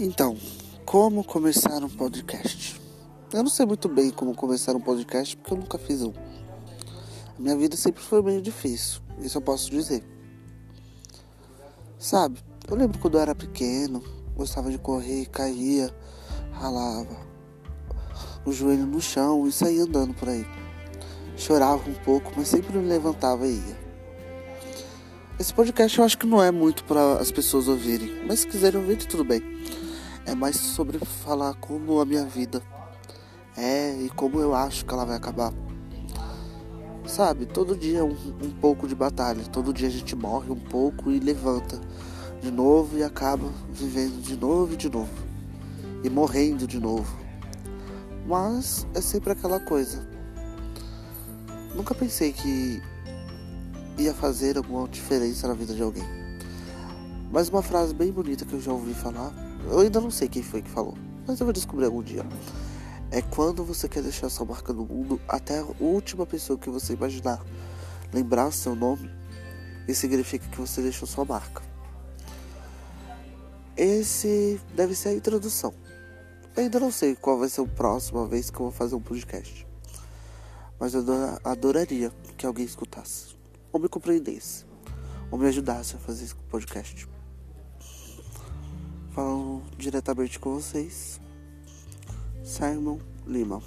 Então, como começar um podcast? Eu não sei muito bem como começar um podcast porque eu nunca fiz um. A minha vida sempre foi meio difícil, isso eu posso dizer. Sabe, eu lembro quando eu era pequeno, gostava de correr, caía, ralava o joelho no chão e saía andando por aí. Chorava um pouco, mas sempre me levantava e ia. Esse podcast eu acho que não é muito para as pessoas ouvirem, mas se quiserem ouvir, tudo bem. É mais sobre falar como a minha vida é e como eu acho que ela vai acabar. Sabe, todo dia é um, um pouco de batalha, todo dia a gente morre um pouco e levanta de novo e acaba vivendo de novo e de novo e morrendo de novo. Mas é sempre aquela coisa. Nunca pensei que ia fazer alguma diferença na vida de alguém. Mas uma frase bem bonita que eu já ouvi falar, eu ainda não sei quem foi que falou, mas eu vou descobrir algum dia. É quando você quer deixar sua marca no mundo, até a última pessoa que você imaginar lembrar seu nome, isso significa que você deixou sua marca. Esse deve ser a introdução. Eu ainda não sei qual vai ser a próxima vez que eu vou fazer um podcast. Mas eu adoraria que alguém escutasse ou me compreendesse, ou me ajudasse a fazer esse podcast. Falando diretamente com vocês, Simon Lima.